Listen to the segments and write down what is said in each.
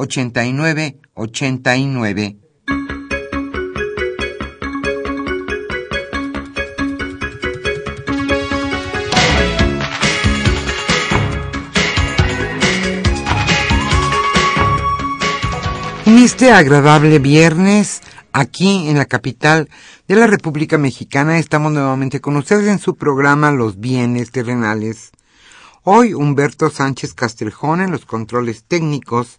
89 89. En este agradable viernes, aquí en la capital de la República Mexicana, estamos nuevamente con ustedes en su programa Los Bienes Terrenales. Hoy Humberto Sánchez Castrejón en los controles técnicos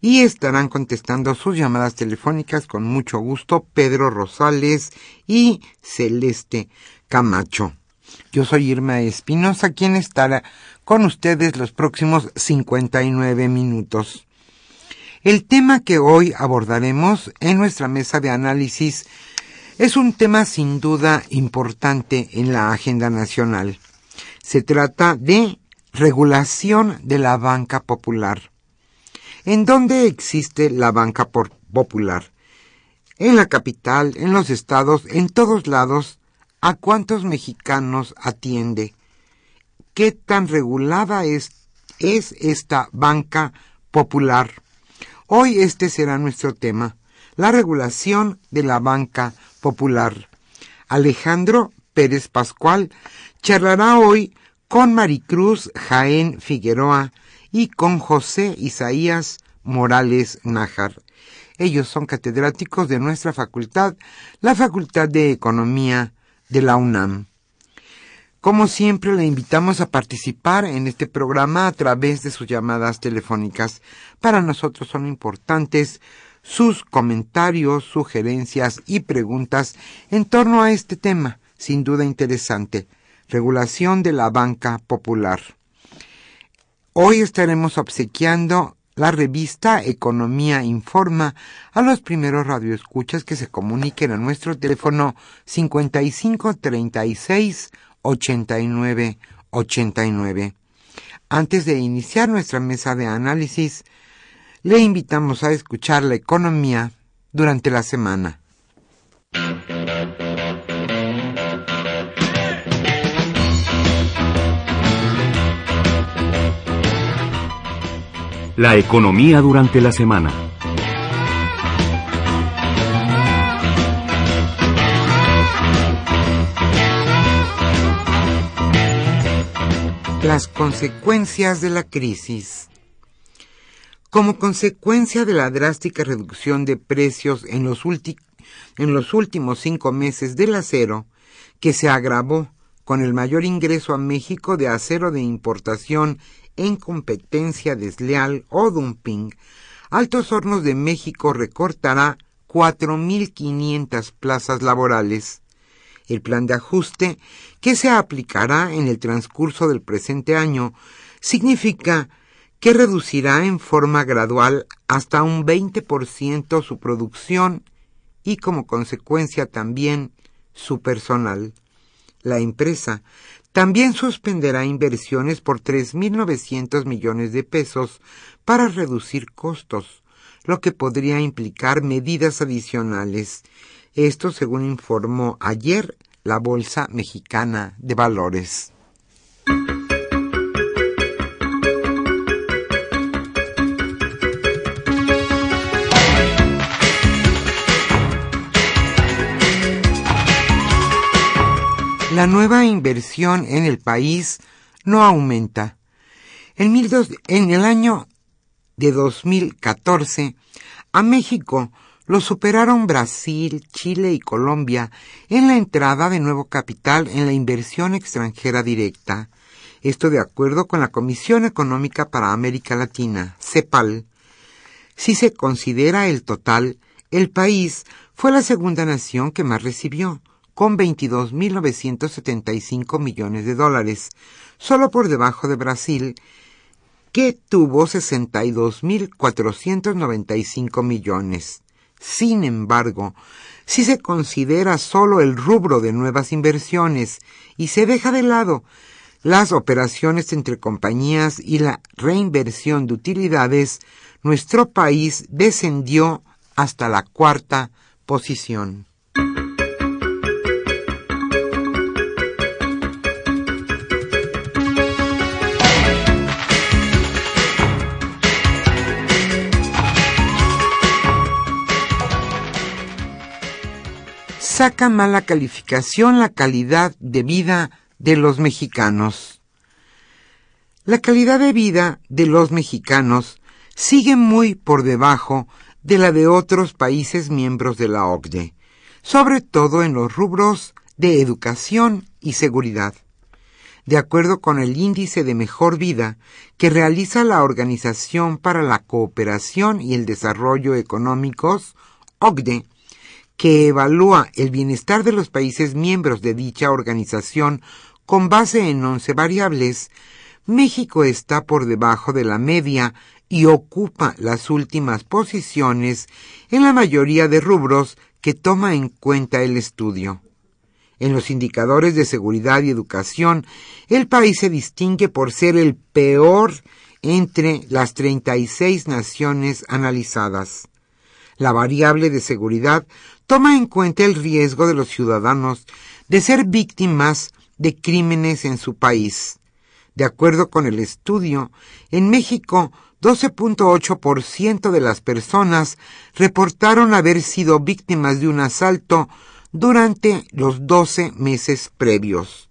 y estarán contestando sus llamadas telefónicas con mucho gusto Pedro Rosales y Celeste Camacho. Yo soy Irma Espinosa, quien estará con ustedes los próximos 59 minutos. El tema que hoy abordaremos en nuestra mesa de análisis es un tema sin duda importante en la agenda nacional. Se trata de regulación de la banca popular. ¿En dónde existe la banca popular? En la capital, en los estados, en todos lados. ¿A cuántos mexicanos atiende? ¿Qué tan regulada es, es esta banca popular? Hoy este será nuestro tema, la regulación de la banca popular. Alejandro Pérez Pascual charlará hoy con Maricruz Jaén Figueroa, y con José Isaías Morales Nájar. Ellos son catedráticos de nuestra facultad, la Facultad de Economía de la UNAM. Como siempre, le invitamos a participar en este programa a través de sus llamadas telefónicas. Para nosotros son importantes sus comentarios, sugerencias y preguntas en torno a este tema, sin duda interesante, regulación de la banca popular. Hoy estaremos obsequiando la revista Economía Informa a los primeros radioescuchas que se comuniquen a nuestro teléfono 55 36 89 89. Antes de iniciar nuestra mesa de análisis, le invitamos a escuchar la economía durante la semana. La economía durante la semana. Las consecuencias de la crisis. Como consecuencia de la drástica reducción de precios en los, en los últimos cinco meses del acero, que se agravó con el mayor ingreso a México de acero de importación en competencia desleal o dumping, Altos Hornos de México recortará 4.500 plazas laborales. El plan de ajuste, que se aplicará en el transcurso del presente año, significa que reducirá en forma gradual hasta un 20% su producción y como consecuencia también su personal. La empresa también suspenderá inversiones por 3.900 millones de pesos para reducir costos, lo que podría implicar medidas adicionales. Esto según informó ayer la Bolsa Mexicana de Valores. La nueva inversión en el país no aumenta. En, el año de 2014, a México lo superaron Brasil, Chile y Colombia en la entrada de nuevo capital en la inversión extranjera directa. Esto de acuerdo con la Comisión Económica para América Latina, CEPAL. Si se considera el total, el país fue la segunda nación que más recibió, con 22.975 millones de dólares, solo por debajo de Brasil, que tuvo 62.495 millones. Sin embargo, si se considera solo el rubro de nuevas inversiones y se deja de lado las operaciones entre compañías y la reinversión de utilidades, nuestro país descendió hasta la cuarta posición. Saca mala calificación la calidad de vida de los mexicanos. La calidad de vida de los mexicanos sigue muy por debajo de la de otros países miembros de la OCDE, sobre todo en los rubros de educación y seguridad. De acuerdo con el índice de mejor vida que realiza la Organización para la Cooperación y el Desarrollo Económicos, OCDE, que evalúa el bienestar de los países miembros de dicha organización con base en once variables, México está por debajo de la media y ocupa las últimas posiciones en la mayoría de rubros que toma en cuenta el estudio. En los indicadores de seguridad y educación, el país se distingue por ser el peor entre las 36 naciones analizadas. La variable de seguridad toma en cuenta el riesgo de los ciudadanos de ser víctimas de crímenes en su país. De acuerdo con el estudio, en México 12.8% de las personas reportaron haber sido víctimas de un asalto durante los 12 meses previos,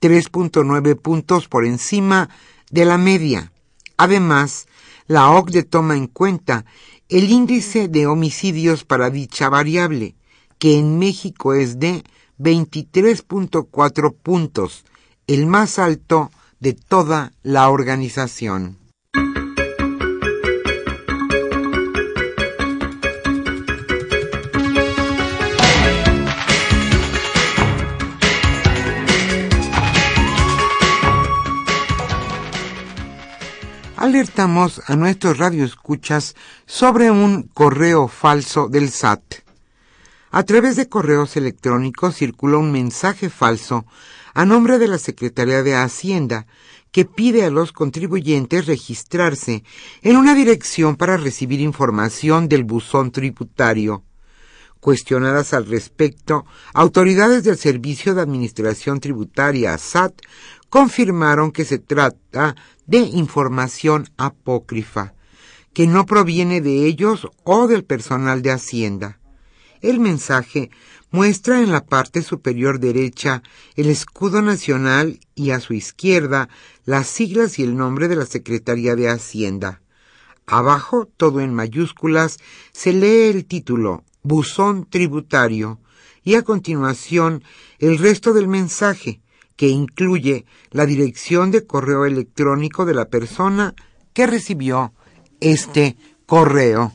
3.9 puntos por encima de la media. Además, la OCDE toma en cuenta el índice de homicidios para dicha variable, que en México es de 23.4 puntos, el más alto de toda la organización. Alertamos a nuestros radioescuchas sobre un correo falso del SAT. A través de correos electrónicos circula un mensaje falso a nombre de la Secretaría de Hacienda que pide a los contribuyentes registrarse en una dirección para recibir información del buzón tributario. Cuestionadas al respecto, autoridades del Servicio de Administración Tributaria SAT confirmaron que se trata de información apócrifa, que no proviene de ellos o del personal de Hacienda. El mensaje muestra en la parte superior derecha el escudo nacional y a su izquierda las siglas y el nombre de la Secretaría de Hacienda. Abajo, todo en mayúsculas, se lee el título Buzón Tributario y a continuación el resto del mensaje, que incluye la dirección de correo electrónico de la persona que recibió este correo.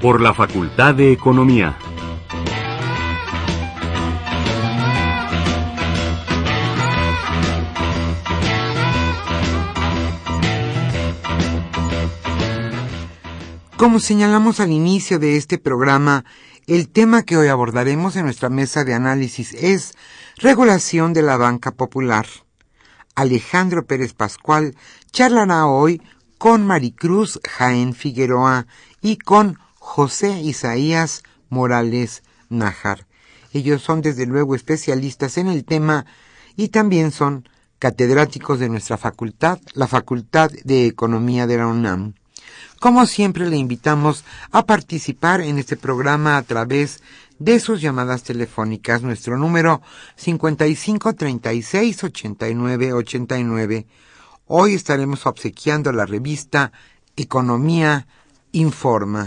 Por la Facultad de Economía. Como señalamos al inicio de este programa, el tema que hoy abordaremos en nuestra mesa de análisis es regulación de la banca popular. Alejandro Pérez Pascual, charlará hoy con Maricruz Jaén Figueroa y con José Isaías Morales Nájar. Ellos son desde luego especialistas en el tema y también son catedráticos de nuestra facultad, la Facultad de Economía de la UNAM. Como siempre le invitamos a participar en este programa a través de sus llamadas telefónicas. Nuestro número 55 36 89 89. Hoy estaremos obsequiando la revista Economía Informa.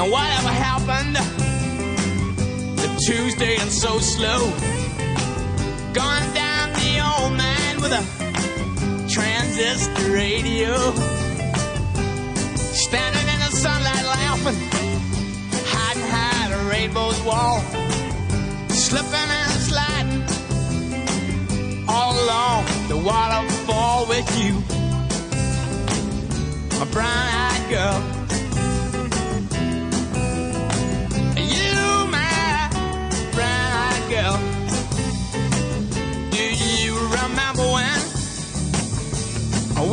And whatever happened to Tuesday and so slow? Gone down the old man with a transistor radio. Standing in the sunlight laughing, hiding high a rainbow's wall. Slipping and sliding all along the waterfall with you. A brown eyed girl.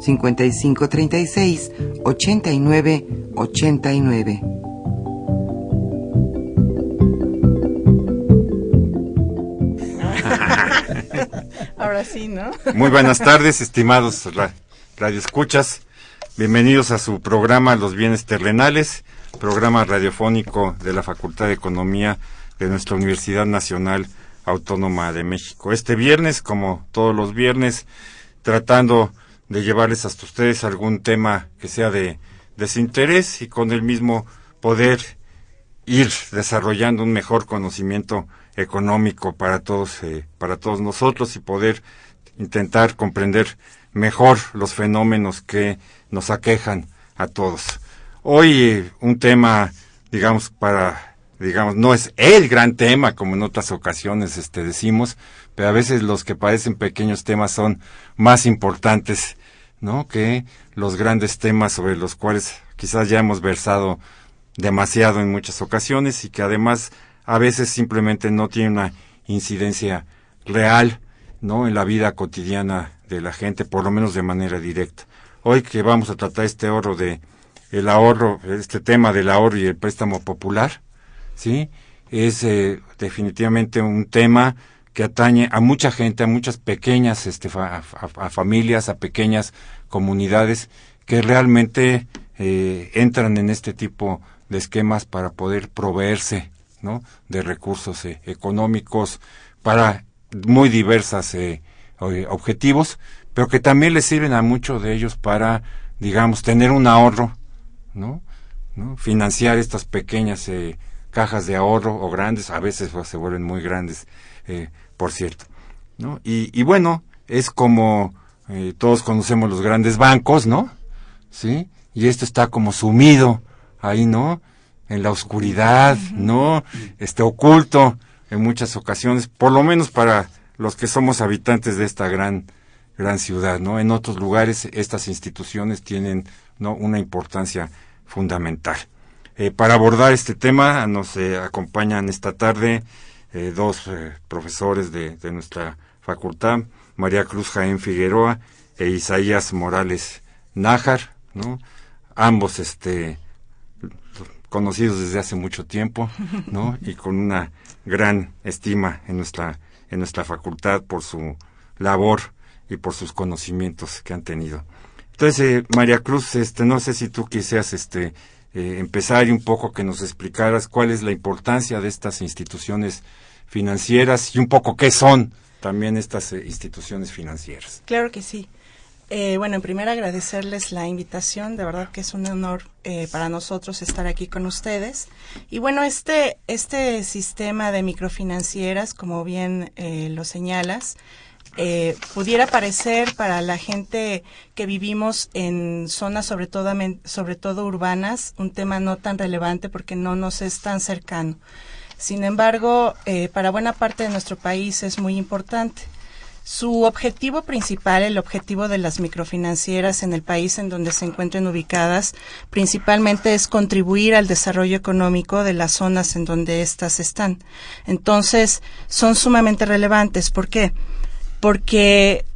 5536 89 89. Ahora sí, ¿no? Muy buenas tardes, estimados radioescuchas. Bienvenidos a su programa Los Bienes Terrenales, programa radiofónico de la Facultad de Economía de nuestra Universidad Nacional Autónoma de México. Este viernes, como todos los viernes, tratando de llevarles hasta ustedes algún tema que sea de desinterés y con el mismo poder ir desarrollando un mejor conocimiento económico para todos eh, para todos nosotros y poder intentar comprender mejor los fenómenos que nos aquejan a todos. Hoy eh, un tema digamos para digamos no es el gran tema como en otras ocasiones este decimos, pero a veces los que parecen pequeños temas son más importantes, ¿no? Que los grandes temas sobre los cuales quizás ya hemos versado demasiado en muchas ocasiones y que además a veces simplemente no tienen una incidencia real, ¿no? En la vida cotidiana de la gente, por lo menos de manera directa. Hoy que vamos a tratar este ahorro de el ahorro, este tema del ahorro y el préstamo popular, ¿sí? Es eh, definitivamente un tema que atañe a mucha gente, a muchas pequeñas este, a, familias, a pequeñas comunidades que realmente eh, entran en este tipo de esquemas para poder proveerse ¿no? de recursos eh, económicos para muy diversas eh, objetivos, pero que también les sirven a muchos de ellos para, digamos, tener un ahorro, ¿no? ¿no? Financiar estas pequeñas cajas de ahorro o grandes, a veces pues, se vuelven muy grandes por cierto. ¿no? Y, y, bueno, es como eh, todos conocemos los grandes bancos, ¿no? ¿Sí? Y esto está como sumido ahí, ¿no? En la oscuridad, ¿no? Este oculto en muchas ocasiones, por lo menos para los que somos habitantes de esta gran gran ciudad, ¿no? En otros lugares estas instituciones tienen ¿no? una importancia fundamental. Eh, para abordar este tema nos eh, acompañan esta tarde eh, dos eh, profesores de, de nuestra facultad, María Cruz Jaén Figueroa e Isaías Morales Nájar, ¿no? Ambos este conocidos desde hace mucho tiempo, ¿no? Y con una gran estima en nuestra en nuestra facultad por su labor y por sus conocimientos que han tenido. Entonces, eh, María Cruz, este, no sé si tú quisieras este, eh, empezar y un poco que nos explicaras cuál es la importancia de estas instituciones financieras y un poco qué son también estas eh, instituciones financieras. Claro que sí. Eh, bueno, en primer agradecerles la invitación, de verdad que es un honor eh, para nosotros estar aquí con ustedes. Y bueno, este, este sistema de microfinancieras, como bien eh, lo señalas, eh, pudiera parecer para la gente que vivimos en zonas sobre todo, sobre todo urbanas un tema no tan relevante porque no nos es tan cercano. Sin embargo, eh, para buena parte de nuestro país es muy importante. Su objetivo principal, el objetivo de las microfinancieras en el país en donde se encuentren ubicadas, principalmente es contribuir al desarrollo económico de las zonas en donde éstas están. Entonces, son sumamente relevantes. ¿Por qué?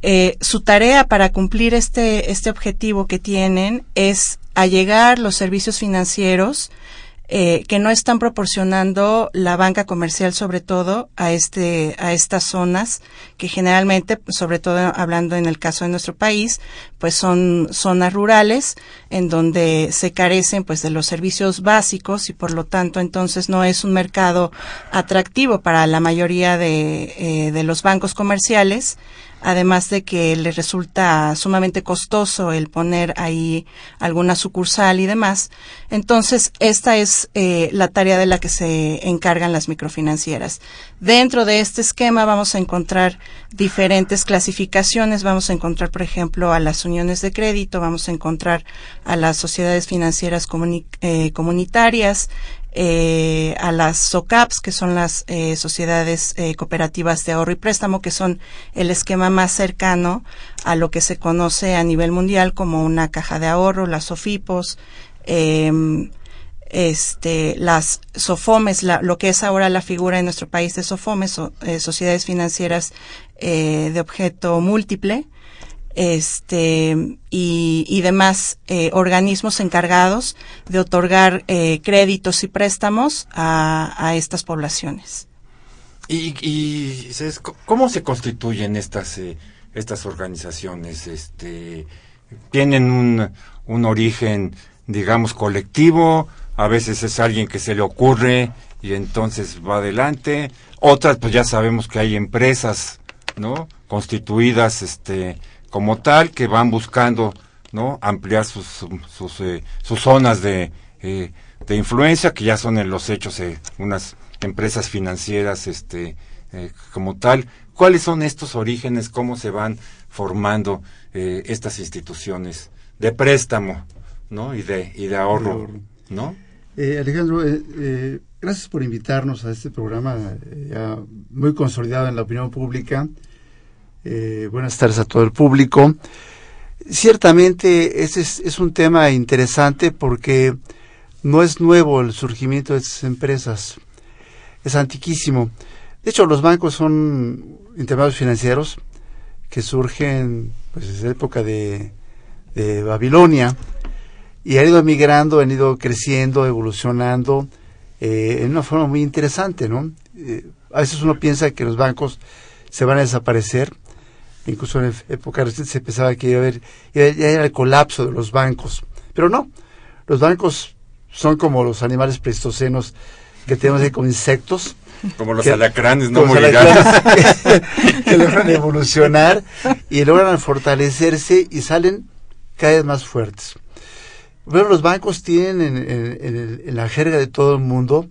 Eh, su tarea para cumplir este, este objetivo que tienen es allegar los servicios financieros eh, que no están proporcionando la banca comercial sobre todo a este a estas zonas que generalmente sobre todo hablando en el caso de nuestro país pues son zonas rurales en donde se carecen pues de los servicios básicos y por lo tanto entonces no es un mercado atractivo para la mayoría de, eh, de los bancos comerciales además de que les resulta sumamente costoso el poner ahí alguna sucursal y demás. Entonces, esta es eh, la tarea de la que se encargan las microfinancieras. Dentro de este esquema vamos a encontrar diferentes clasificaciones. Vamos a encontrar, por ejemplo, a las uniones de crédito, vamos a encontrar a las sociedades financieras eh, comunitarias, eh, a las SOCAPs, que son las eh, sociedades eh, cooperativas de ahorro y préstamo, que son el esquema más cercano a lo que se conoce a nivel mundial como una caja de ahorro, las SOFIPOS, em, este, las SOFOMES, la, lo que es ahora la figura en nuestro país de SOFOMES, so, eh, sociedades financieras eh, de objeto múltiple, este y, y demás eh, organismos encargados de otorgar eh, créditos y préstamos a, a estas poblaciones. ¿Y, y cómo se constituyen estas eh, estas organizaciones? Este tienen un, un origen, digamos, colectivo. A veces es alguien que se le ocurre y entonces va adelante. Otras, pues ya sabemos que hay empresas, ¿no? Constituidas, este, como tal que van buscando no ampliar sus sus, eh, sus zonas de, eh, de influencia que ya son en los hechos eh, unas empresas financieras este eh, como tal. Cuáles son estos orígenes cómo se van formando estas instituciones de préstamo no y de y de ahorro, no eh, Alejandro gracias por invitarnos a este programa ya muy consolidado en la opinión pública eh, buenas tardes a todo el público. Ciertamente ese es, un tema interesante porque no es nuevo el surgimiento de estas empresas, es antiquísimo. De hecho, los bancos son intermediarios financieros que surgen pues, desde la época de, de Babilonia y han ido migrando, han ido creciendo, evolucionando eh, en una forma muy interesante, ¿no? Eh, a veces uno piensa que los bancos se van a desaparecer, incluso en época reciente se pensaba que iba a haber, ya era el colapso de los bancos, pero no, los bancos son como los animales pleistocenos que tenemos ahí como insectos. Como los que, alacranes, no morirán. Alacranes que, que, logran evolucionar y logran fortalecerse y salen cada vez más fuertes. Bueno, los bancos tienen en, en, en, en la jerga de todo el mundo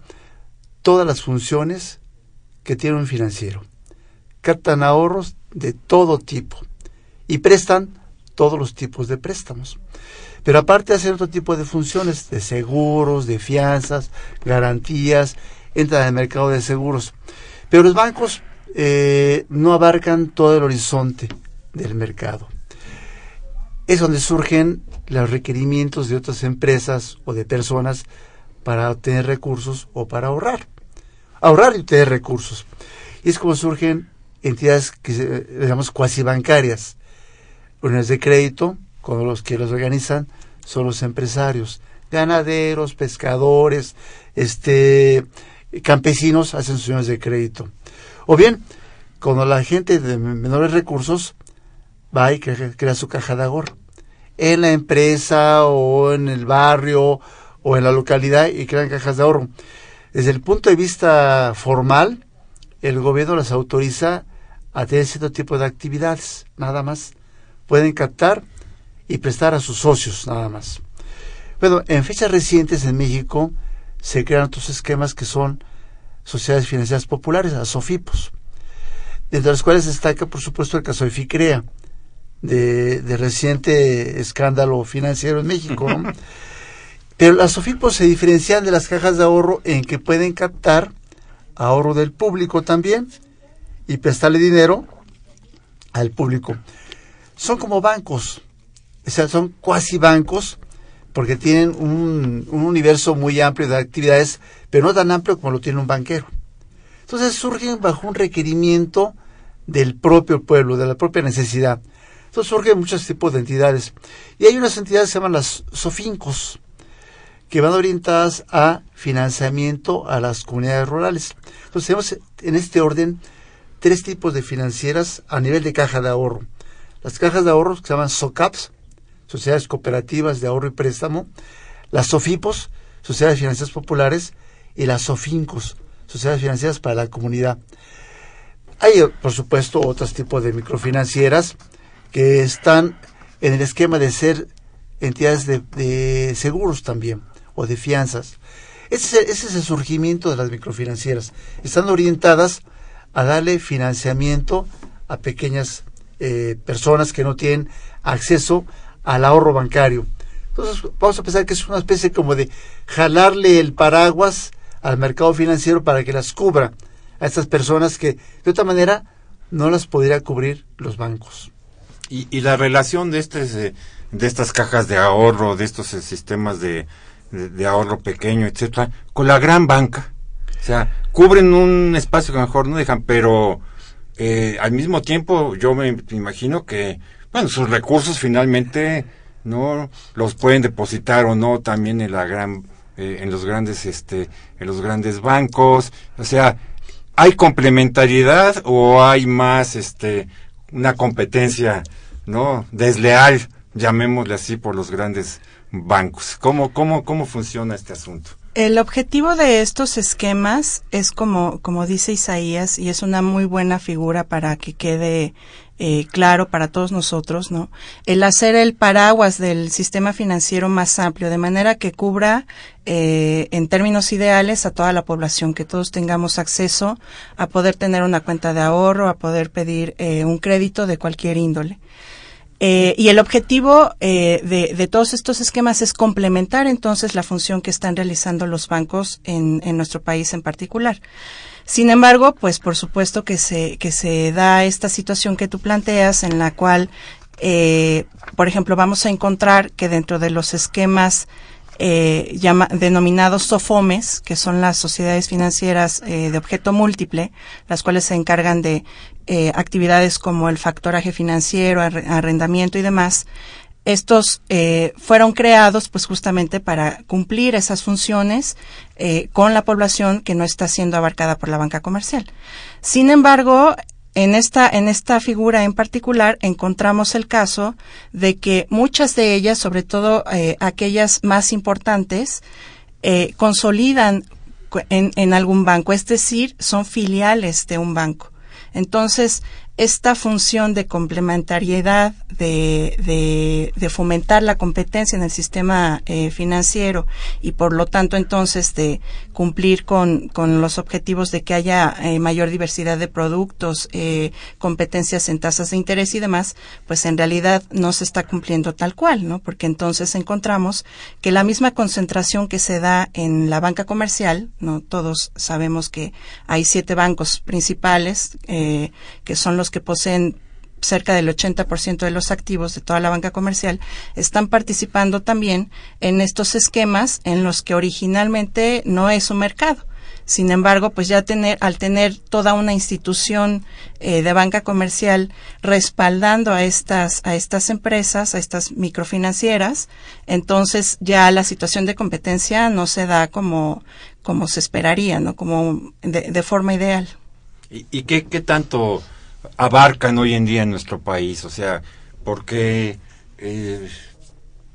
todas las funciones que tiene un financiero. Captan ahorros de todo tipo y prestan todos los tipos de préstamos. Pero aparte hacen otro tipo de funciones de seguros, de fianzas, garantías, entran en el mercado de seguros. Pero los bancos eh, no abarcan todo el horizonte del mercado. Es donde surgen los requerimientos de otras empresas o de personas para obtener recursos o para ahorrar. Ahorrar y obtener recursos. Y es como surgen entidades que cuasi bancarias, unidades de crédito, con los que los organizan son los empresarios, ganaderos, pescadores, este, campesinos hacen sus unidades de crédito. O bien, cuando la gente de menores recursos va y crea, su caja de ahorro en la empresa o en el barrio o en la localidad y crean cajas de ahorro. Desde el punto de vista formal, el gobierno las autoriza a tener cierto tipo de actividades, nada más. Pueden captar y prestar a sus socios, nada más. Bueno, en fechas recientes en México se crean otros esquemas que son sociedades financieras populares, las SOFIPOS, entre las cuales destaca, por supuesto, el caso de FICREA, de, reciente escándalo financiero en México. Pero las SOFIPOS se diferencian de las cajas de ahorro en que pueden captar ahorro del público también y prestarle dinero al público. Son como bancos, o sea, son cuasi bancos porque tienen un, un, universo muy amplio de actividades, pero no tan amplio como lo tiene un banquero. Entonces surgen bajo un requerimiento del propio pueblo, de la propia necesidad. Entonces surgen muchos tipos de entidades. Y hay unas entidades que se llaman las SOFINCOS, que van orientadas a financiamiento a las comunidades rurales. Entonces tenemos en este orden tres tipos de financieras a nivel de caja de ahorro. Las cajas de ahorro se llaman SOCAPS, Sociedades Cooperativas de Ahorro y Préstamo, las SOFIPOS, Sociedades Financieras Populares, y las SOFINCOS, Sociedades Financieras para la Comunidad. Hay, por supuesto, otros tipos de microfinancieras que están en el esquema de ser entidades de, seguros también o de fianzas. Ese, ese, es el surgimiento de las microfinancieras. Están orientadas a darle financiamiento a pequeñas eh, personas que no tienen acceso al ahorro bancario. Entonces vamos a pensar que es una especie como de jalarle el paraguas al mercado financiero para que las cubra a estas personas que de otra manera no las podría cubrir los bancos. Y, la relación de, este, de estas cajas de ahorro, de estos eh, sistemas de, de, ahorro pequeño, etcétera, con la gran banca. O sea, cubren un espacio que mejor no dejan, pero eh, al mismo tiempo yo me imagino que, bueno, sus recursos finalmente no los pueden depositar o no también en la gran eh, en los grandes este en los grandes bancos. O sea hay complementariedad o hay más este una competencia no desleal llamémosle así por los grandes bancos cómo cómo cómo funciona este asunto el objetivo de estos esquemas es como, como dice Isaías, y es una muy buena figura para que quede eh, claro para todos nosotros, ¿no? El hacer el paraguas del sistema financiero más amplio, de manera que cubra, eh, en términos ideales, a toda la población, que todos tengamos acceso a poder tener una cuenta de ahorro, a poder pedir eh, un crédito de cualquier índole. Eh, y el objetivo eh, de, todos estos esquemas es complementar entonces la función que están realizando los bancos en, nuestro país en particular. Sin embargo, pues por supuesto que se, que se da esta situación que tú planteas en la cual, eh, por ejemplo, vamos a encontrar que dentro de los esquemas eh, denominados SOFOMES, que son las sociedades financieras eh, de objeto múltiple, las cuales se encargan de eh, actividades como el factoraje financiero, arrendamiento y demás. Estos eh, fueron creados pues justamente para cumplir esas funciones con la población que no está siendo abarcada por la banca comercial. Sin embargo, en esta, en esta figura en particular encontramos el caso de que muchas de ellas, sobre todo eh, aquellas más importantes, eh, consolidan en, en algún banco, es decir, son filiales de un banco. Entonces, esta función de complementariedad, de, de, fomentar la competencia en el sistema eh, financiero y por lo tanto entonces de cumplir con, con los objetivos de que haya eh, mayor diversidad de productos, eh, competencias en tasas de interés y demás, pues en realidad no se está cumpliendo tal cual, ¿no? Porque entonces encontramos que la misma concentración que se da en la banca comercial, no todos sabemos que hay siete bancos principales que son los que poseen cerca del 80% de los activos de toda la banca comercial, están participando también en estos esquemas en los que originalmente no es un mercado. Sin embargo, pues ya tener, al tener toda una institución eh, de banca comercial respaldando a estas, a estas empresas, a estas microfinancieras, entonces ya la situación de competencia no se da como, como se esperaría, ¿no? Como de, forma ideal. ¿Y, y qué, qué tanto abarcan hoy en día en nuestro país? O sea, porque eh,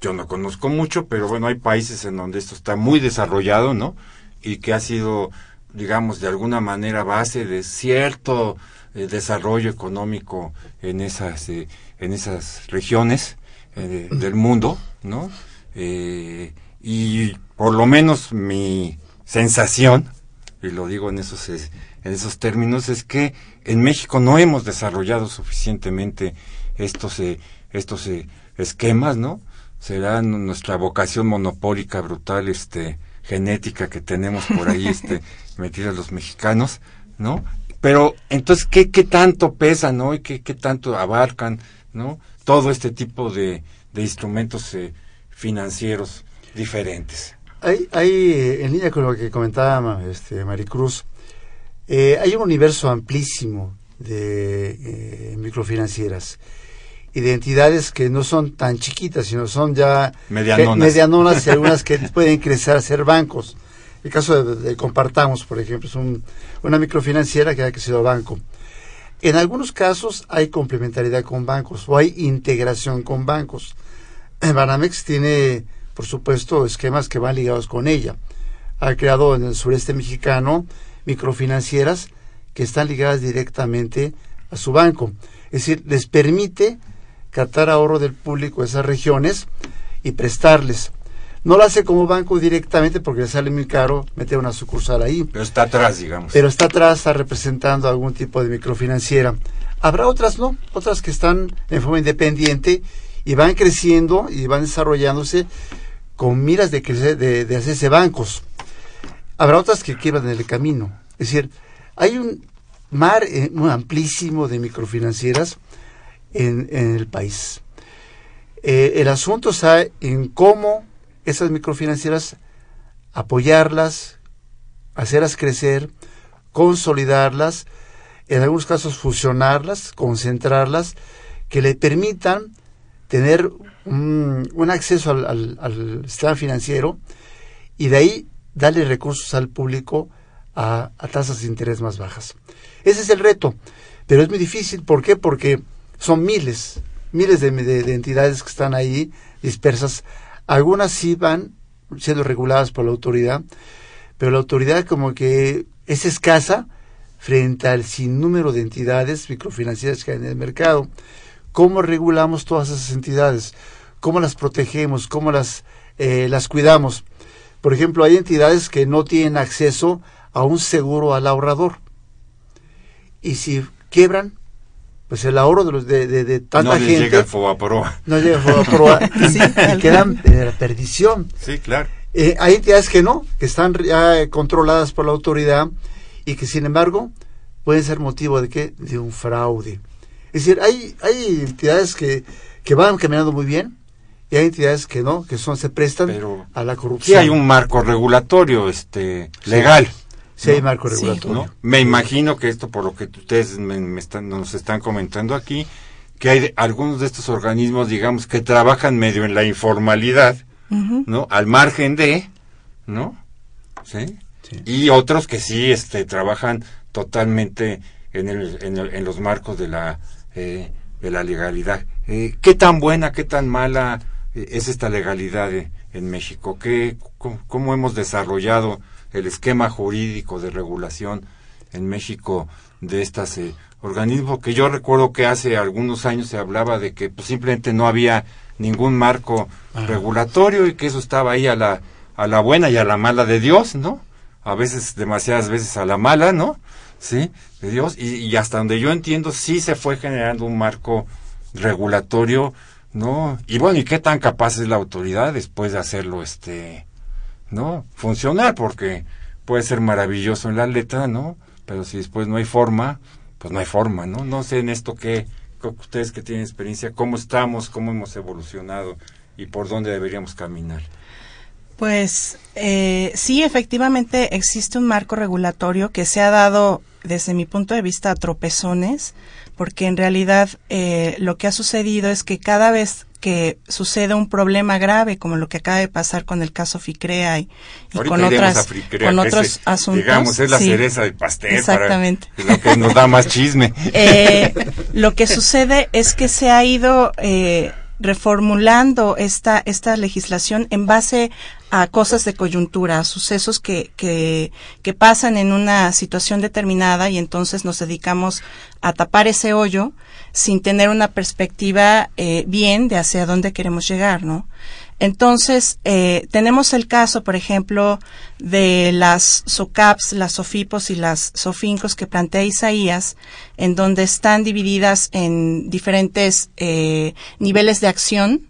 yo no conozco mucho, pero bueno, hay países en donde esto está muy desarrollado, ¿no? Y que ha sido, digamos, de alguna manera base de cierto eh, desarrollo económico en esas, eh, en esas regiones del mundo, ¿no? Y por lo menos mi sensación, y lo digo en esos, en esos términos, es que en México no hemos desarrollado suficientemente estos, eh, estos eh, esquemas, ¿no? Será nuestra vocación monopólica brutal, este, genética que tenemos por ahí, este, metida los mexicanos, ¿no? Pero, entonces, ¿qué, qué tanto pesan, ¿no? Y qué, qué tanto abarcan, ¿no? Todo este tipo de, de instrumentos eh, financieros diferentes. Hay, hay eh, en línea con lo que comentaba este, Maricruz, eh, hay un universo amplísimo de eh, microfinancieras y de entidades que no son tan chiquitas, sino son ya medianonas y algunas que pueden crecer a ser bancos. El caso de, de Compartamos, por ejemplo, es un- una microfinanciera que ha crecido a banco. En algunos casos hay complementariedad con bancos o hay integración con bancos. Banamex tiene, por supuesto, esquemas que van ligados con ella. Ha creado en el sureste mexicano microfinancieras que están ligadas directamente a su banco. Es decir, les permite captar ahorro del público de esas regiones y prestarles. No lo hace como banco directamente porque le sale muy caro meter una sucursal ahí Pero está atrás, digamos. pero está atrás, está representando algún tipo de microfinanciera. Habrá otras no, otras que están en forma independiente y van creciendo y van desarrollándose con miras de, crecer, de, de hacerse bancos. Habrá otras que quedan en el camino. Es decir, hay un mar eh, muy amplísimo de microfinancieras en, el país. Eh, el asunto está en cómo esas microfinancieras apoyarlas, hacerlas crecer, consolidarlas, en algunos casos fusionarlas, concentrarlas, que le permitan tener un, un acceso al, al, al sistema financiero y de ahí darle recursos al público a, tasas de interés más bajas. Ese es el reto, pero es muy difícil. ¿Por qué? Porque son miles, miles de, de- de entidades que están ahí dispersas. Algunas sí van siendo reguladas por la autoridad, pero la autoridad como que es escasa frente al sinnúmero de entidades microfinancieras que hay en el mercado. ¿Cómo regulamos todas esas entidades? ¿Cómo las protegemos? ¿Cómo las, eh, las cuidamos? Por ejemplo, hay entidades que no tienen acceso a un seguro al ahorrador. Y si quiebran, pues el ahorro de, los, de, de, de tanta no les gente llega el Fobaproa. no llega a probar Sí, y quedan en la perdición. Sí, claro. Eh, hay entidades que no, que están ya eh, controladas por la autoridad y que sin embargo pueden ser motivo de qué? De un fraude. Es decir, hay, hay entidades que, que van caminando muy bien y hay entidades que no, que son se prestan Pero a la Sí corrupción. hay un marco regulatorio, este, legal. Sí hay marco Sí. regulatorio. ¿no? Me imagino que esto, por lo que ustedes me, me están, nos están comentando aquí, que hay de- algunos de estos organismos, digamos, que trabajan medio en la informalidad. ¿no? Al margen de, ¿no? ¿Sí? Sí. Y otros que sí, este, trabajan totalmente en, el, en, el- en los marcos de la, eh, de la legalidad. Eh, ¿Qué tan buena, qué tan mala es esta legalidad eh, en México? ¿Qué, cómo, cómo hemos desarrollado el esquema jurídico de regulación en México de estas eh, organismos? Que yo recuerdo que hace algunos años se hablaba de que pues, simplemente no había ningún marco Ajá. regulatorio y que eso estaba ahí a la, a la buena y a la mala de Dios, ¿no? A veces, demasiadas veces a la mala, ¿no? Sí, de Dios. Y, y hasta donde yo entiendo, sí se fue generando un marco regulatorio, ¿no? Y bueno, ¿y qué tan capaz es la autoridad después de hacerlo, este, ¿no? Funcionar, porque puede ser maravilloso en la letra, ¿no? Pero si después no hay forma, pues no hay forma, ¿no? No sé en esto qué, co- ustedes que tienen experiencia, cómo estamos, cómo hemos evolucionado y por dónde deberíamos caminar. Pues eh, sí, efectivamente existe un marco regulatorio que se ha dado, desde mi punto de vista, a tropezones, porque en realidad eh, lo que ha sucedido es que cada vez que sucede un problema grave, como lo que acaba de pasar con el caso Ficrea y, con otras, con otros ese, asuntos. Digamos, es la sí. cereza del pastel. Exactamente. Para, lo que nos da más chisme. Eh, lo que sucede es que se ha ido eh, reformulando esta, esta legislación en base a cosas de coyuntura, a sucesos que, que, que pasan en una situación determinada y entonces nos dedicamos a tapar ese hoyo sin tener una perspectiva eh, bien de hacia dónde queremos llegar, ¿no? Entonces, eh, tenemos el caso, por ejemplo, de las SOCAPs, las SOFIPOS y las SOFINCOS que plantea Isaías, en donde están divididas en diferentes eh, niveles de acción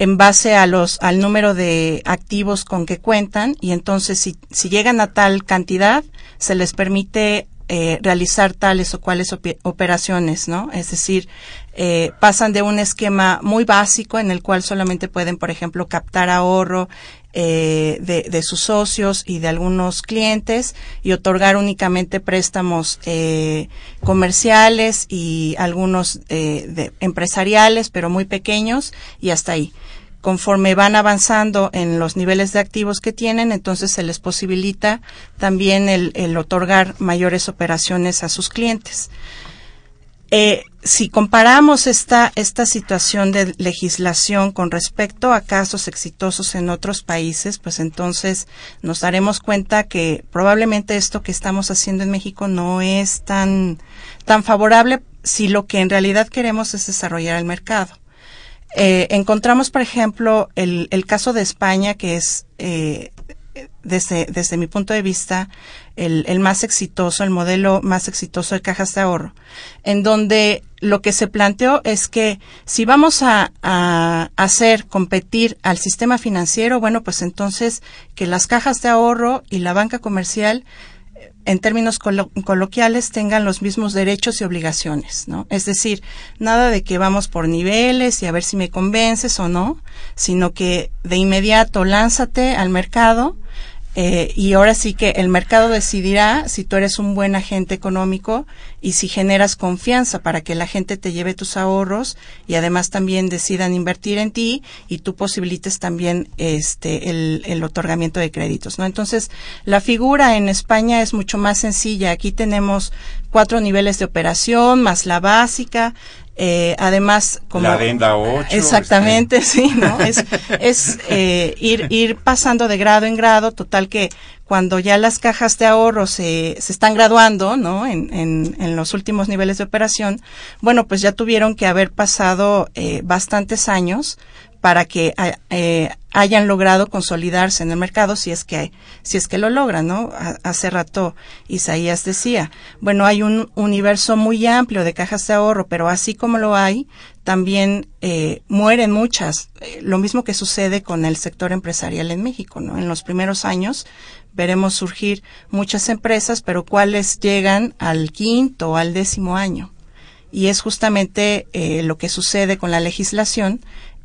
en base a los, al número de activos con que cuentan y entonces si, si llegan a tal cantidad, se les permite eh, realizar tales o cuales ope- operaciones, ¿no? Es decir, eh, pasan de un esquema muy básico en el cual solamente pueden, por ejemplo, captar ahorro eh, de, de sus socios y de algunos clientes y otorgar únicamente préstamos eh, comerciales y algunos eh, de, empresariales, pero muy pequeños y hasta ahí conforme van avanzando en los niveles de activos que tienen, entonces se les posibilita también el, el otorgar mayores operaciones a sus clientes. Eh, si comparamos esta, esta situación de legislación con respecto a casos exitosos en otros países, pues entonces nos daremos cuenta que probablemente esto que estamos haciendo en México no es tan, tan favorable si lo que en realidad queremos es desarrollar el mercado. Eh, encontramos, por ejemplo, el, el caso de España, que es, eh, desde, desde mi punto de vista, el, el más exitoso, el modelo más exitoso de cajas de ahorro, en donde lo que se planteó es que si vamos a, a hacer competir al sistema financiero, bueno, pues entonces que las cajas de ahorro y la banca comercial en términos colo coloquiales tengan los mismos derechos y obligaciones, ¿no? Es decir, nada de que vamos por niveles y a ver si me convences o no, sino que de inmediato lánzate al mercado eh, y ahora sí que el mercado decidirá si tú eres un buen agente económico y si generas confianza para que la gente te lleve tus ahorros y además también decidan invertir en ti y tú posibilites también este el, el otorgamiento de créditos, ¿no? Entonces, la figura en España es mucho más sencilla. Aquí tenemos cuatro niveles de operación más la básica, eh, además como La adenda 8. exactamente sí no es es eh, ir ir pasando de grado en grado total que cuando ya las cajas de ahorro se, se están graduando no en, en, en los últimos niveles de operación bueno pues ya tuvieron que haber pasado eh, bastantes años para que eh, hayan logrado consolidarse en el mercado si es que si es que lo logran, ¿no? Hace rato Isaías decía, bueno, hay un universo muy amplio de cajas de ahorro, pero así como lo hay, también eh, mueren muchas. Eh, lo mismo que sucede con el sector empresarial en México, ¿no? En los primeros años veremos surgir muchas empresas, pero cuáles llegan al quinto o al décimo año. Y es justamente eh, lo que sucede con la legislación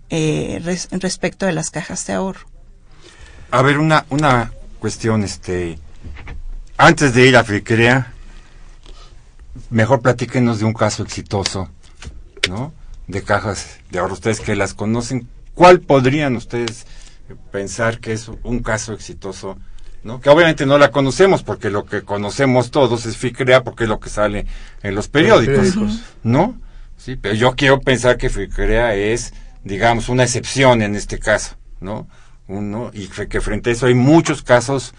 eh, res, respecto de las cajas de ahorro. A ver, una, una cuestión, este, antes de ir a Fricrea, mejor platíquenos de un caso exitoso, ¿no? De cajas de ahorro, ustedes que las conocen, ¿cuál podrían ustedes pensar que es un caso exitoso? ¿no? Que obviamente no la conocemos porque lo que conocemos todos es FICREA porque es lo que sale en los periódicos, Los periódicos. ¿no? Sí, pero yo quiero pensar que FICREA es, digamos, una excepción en este caso, ¿no? Uno, y que frente a eso hay muchos casos,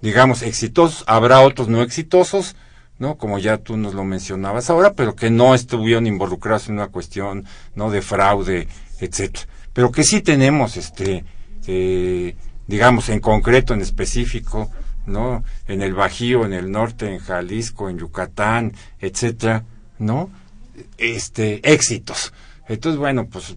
digamos, exitosos, habrá otros no exitosos, ¿no? Como ya tú nos lo mencionabas ahora, pero que no estuvieron involucrados en una cuestión, ¿no? De fraude, etcétera. Pero que sí tenemos, este, eh, digamos, en concreto, en específico, ¿no? En el Bajío, en el norte, en Jalisco, en Yucatán, etcétera, ¿no? Este, éxitos. Entonces, bueno, pues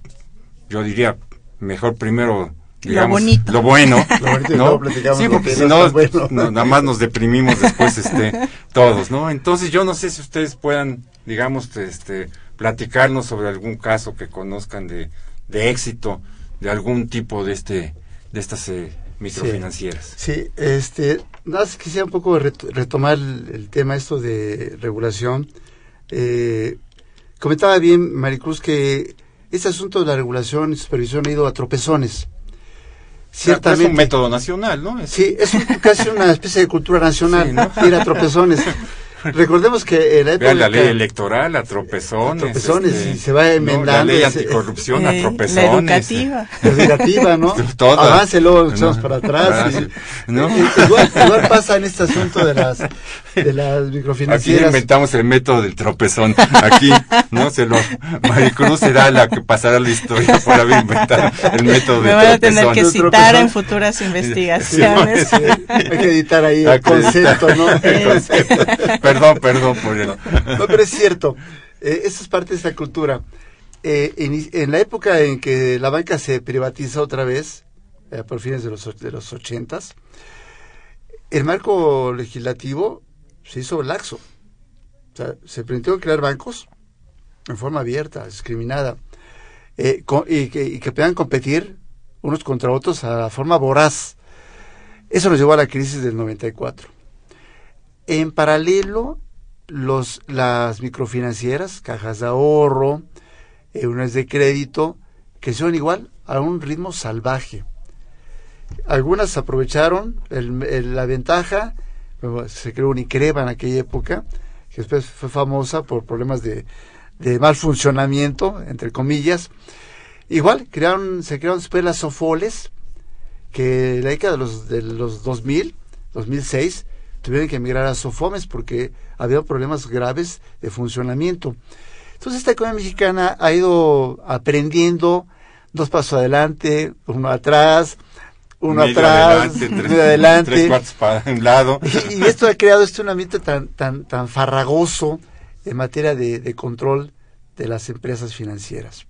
yo diría, mejor primero, digamos, bonito. lo bueno, Lo ¿no? Sí, lo porque que si no bueno. nada más nos deprimimos después, este, todos, ¿no? Entonces, yo no sé si ustedes puedan digamos, este, platicarnos sobre algún caso que conozcan de, de éxito de algún tipo de este de estas eh, microfinancieras. Sí, este, nada más quisiera un poco ret- retomar el, el tema esto de regulación. Eh, comentaba bien Maricruz que este asunto de la regulación y supervisión ha ido a tropezones. Ciertamente. Es un método nacional, ¿no? Es- Sí, es un- casi una especie de cultura nacional, Sí, ¿no? ir a tropezones. Recordemos que en la época... Vean la ley electoral a tropezones. A tropezones, este, y se va ¿no? enmendando La ley y anticorrupción Eh, a la tropezones. educativa. educativa, ¿no? Todo. Avance, luego echamos No. para atrás. Y- sí. ¿No? i- igual, igual pasa en este asunto de las, de las Aquí microfinancieras. inventamos el método del tropezón. Aquí, ¿no? Se lo, Maricruz será la que pasará la historia por haber inventado el método Me del van a tener tropezón. que citar tropezón. en futuras investigaciones. Sí, hay que editar ahí el concepto, ¿no? El concepto. Perdón, perdón por el... No, pero es cierto. Eh, eso es parte de esta cultura. Eh, en, la época en que la banca se privatiza otra vez, eh, por fines de los, de los ochentas, el marco legislativo se hizo laxo. O sea, se permitió crear bancos en forma abierta, discriminada, eh, y, que, y que puedan competir unos contra otros a la forma voraz. Eso nos llevó a la crisis del 94. En paralelo, los, las microfinancieras, cajas de ahorro, eh, unidades de crédito, que son igual a un ritmo salvaje. Algunas aprovecharon la ventaja, se creó Unicreva en aquella época, que después fue famosa por problemas de, de mal funcionamiento, entre comillas. Igual, crearon, se crearon después las Sofoles, que en la década de los, de los 2000, 2006, tuvieron que emigrar a Sofomes porque había problemas graves de funcionamiento. Entonces esta economía mexicana ha ido aprendiendo dos pasos adelante, uno atrás, uno medio atrás, adelante, tres, adelante. tres cuartos para un lado. Y, y esto ha creado este un ambiente tan, tan, tan farragoso en materia de, de control de las empresas financieras.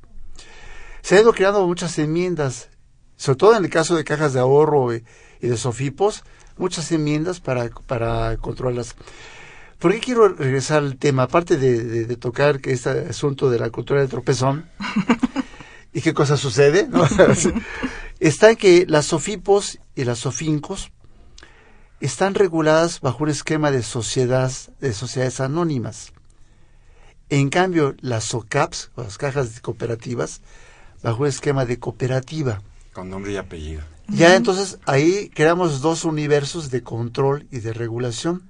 Se han ido creando muchas enmiendas, sobre todo en el caso de cajas de ahorro y, y de sofipos, muchas enmiendas para, para controlarlas. ¿Por qué quiero regresar al tema? Aparte de, tocar que este asunto de la cultura del tropezón y qué cosa sucede, está que las sofipos y las sofincos están reguladas bajo un esquema de sociedad, de sociedades anónimas. En cambio, las SOCAPs, las cajas cooperativas, bajo un esquema de cooperativa. Con nombre y apellido. Ya entonces ahí creamos dos universos de control y de regulación.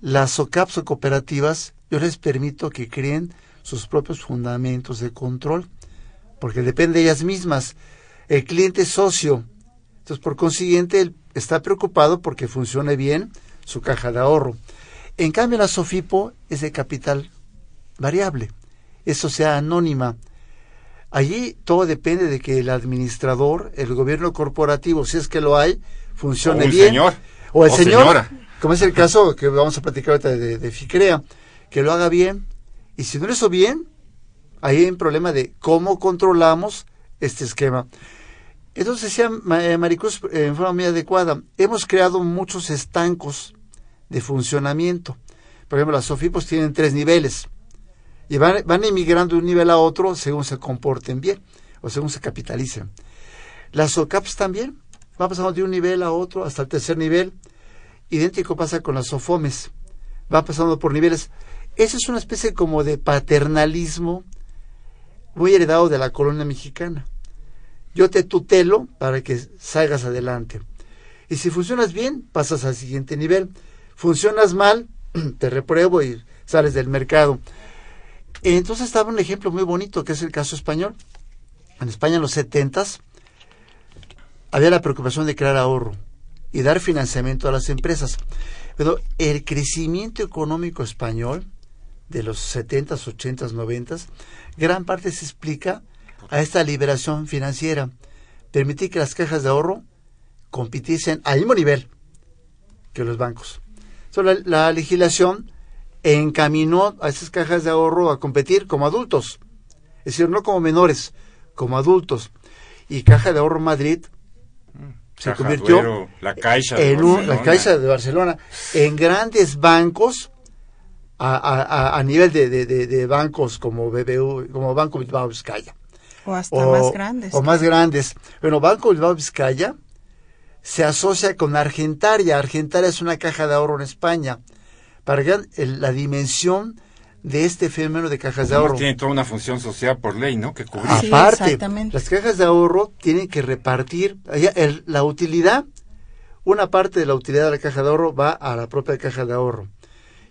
Las SOCAPs o cooperativas, yo les permito que creen sus propios fundamentos de control, porque depende de ellas mismas. El cliente es socio, entonces por consiguiente él está preocupado porque funcione bien su caja de ahorro. En cambio la SOFIPO es de capital variable, es sociedad anónima. Allí todo depende de que el administrador, el gobierno corporativo, si es que lo hay, funcione O un bien. señor, O el o señor, señora. como es el caso que vamos a platicar ahorita de, de FICREA, que lo haga bien. Y si no lo hizo bien, ahí hay un problema de cómo controlamos este esquema. Entonces decía eh, Maricruz eh, en forma muy adecuada, hemos creado muchos estancos de funcionamiento. Por ejemplo, las SOFIPOS tienen tres niveles y van, van emigrando de un nivel a otro según se comporten bien o según se capitalicen. Las SOCAPs también van pasando de un nivel a otro hasta el tercer nivel. Idéntico pasa con las SOFOMES. Va pasando por niveles. Eso es una especie como de paternalismo muy heredado de la colonia mexicana. Yo te tutelo para que salgas adelante. Y si funcionas bien, pasas al siguiente nivel. Funcionas mal, te repruebo y sales del mercado. Entonces estaba un ejemplo muy bonito, que es el caso español. En España en los setentas había la preocupación de crear ahorro y dar financiamiento a las empresas. Pero el crecimiento económico español de los 70s, 80s, 90s, gran parte se explica a esta liberación financiera. Permitir que las cajas de ahorro compitiesen al mismo nivel que los bancos. So, la legislación encaminó a esas cajas de ahorro a competir como adultos, es decir, no como menores, como adultos. Y Caja de Ahorro Madrid se Caja convirtió Duero, la Caixa de en un- la Barcelona. Caixa de Barcelona en grandes bancos a, a, a nivel de, de, de, de bancos como BBU, como Banco Bilbao Vizcaya. O hasta más grandes. O más grandes. Bueno, Banco Bilbao Vizcaya se asocia con Argentaria. Argentaria es una caja de ahorro en España. Para que la dimensión de este fenómeno de cajas de ahorro. tiene toda una función social por ley, ¿no? Que cubrir. Sí, Aparte, las cajas de ahorro tienen que repartir allá el- la utilidad. Una parte de la utilidad de la caja de ahorro va a la propia caja de ahorro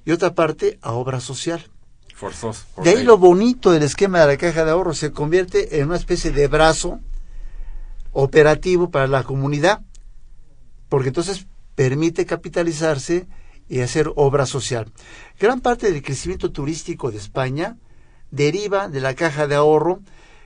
y otra parte a obra social. Forzoso. por De ahí ley. lo bonito del esquema de la caja de ahorro se convierte en una especie de brazo operativo para la comunidad, porque entonces permite capitalizarse y hacer obra social. Gran parte del crecimiento turístico de España deriva de la caja de ahorro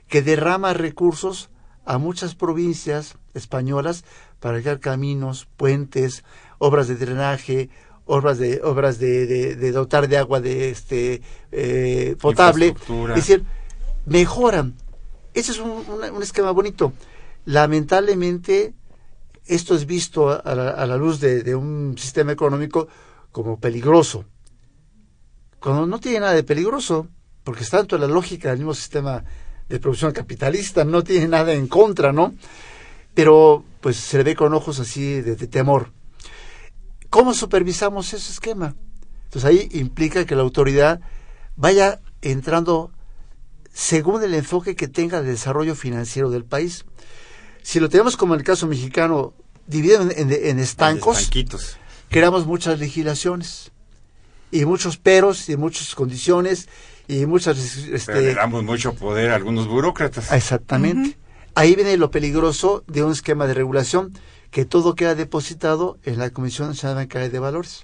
que derrama recursos a muchas provincias españolas para crear caminos, puentes, obras de drenaje, obras de obras de, de- de dotar de agua de este eh, potable, es decir, mejoran. Ese es un, esquema bonito. Lamentablemente esto es visto a, a la, a la luz de, de un sistema económico como peligroso. Cuando no tiene nada de peligroso, porque es tanto la lógica del mismo sistema de producción capitalista, no tiene nada en contra, ¿no? Pero pues se le ve con ojos así de, de temor. ¿Cómo supervisamos ese esquema? Entonces ahí implica que la autoridad vaya entrando según el enfoque que tenga de desarrollo financiero del país. Si lo tenemos como en el caso mexicano, dividido en, en- en estancos, Estanquitos. Creamos muchas legislaciones y muchos peros y muchas condiciones y muchas Pero este, le damos mucho poder a algunos burócratas. Exactamente. Ahí viene lo peligroso de un esquema de regulación que todo queda depositado en la Comisión Nacional Bancaria de Valores.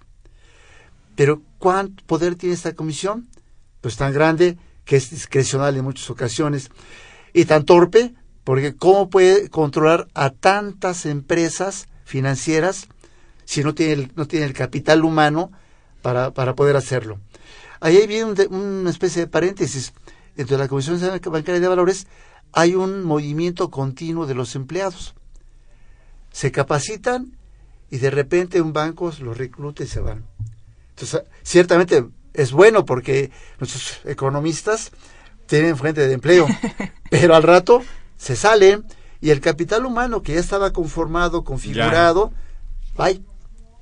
Pero ¿cuánto poder tiene esta comisión? Pues tan grande que es discrecional en muchas ocasiones y tan torpe porque ¿cómo puede controlar a tantas empresas financieras si no tiene el, no tiene el capital humano para, para poder hacerlo? Ahí viene un una especie de paréntesis. Dentro de la Comisión Bancaria de Valores hay un movimiento continuo de los empleados. Se capacitan y de repente un banco los recluta y se van. Entonces, ciertamente es bueno porque nuestros economistas tienen fuente de empleo, pero al rato se salen y el capital humano que ya estaba conformado, configurado, bye.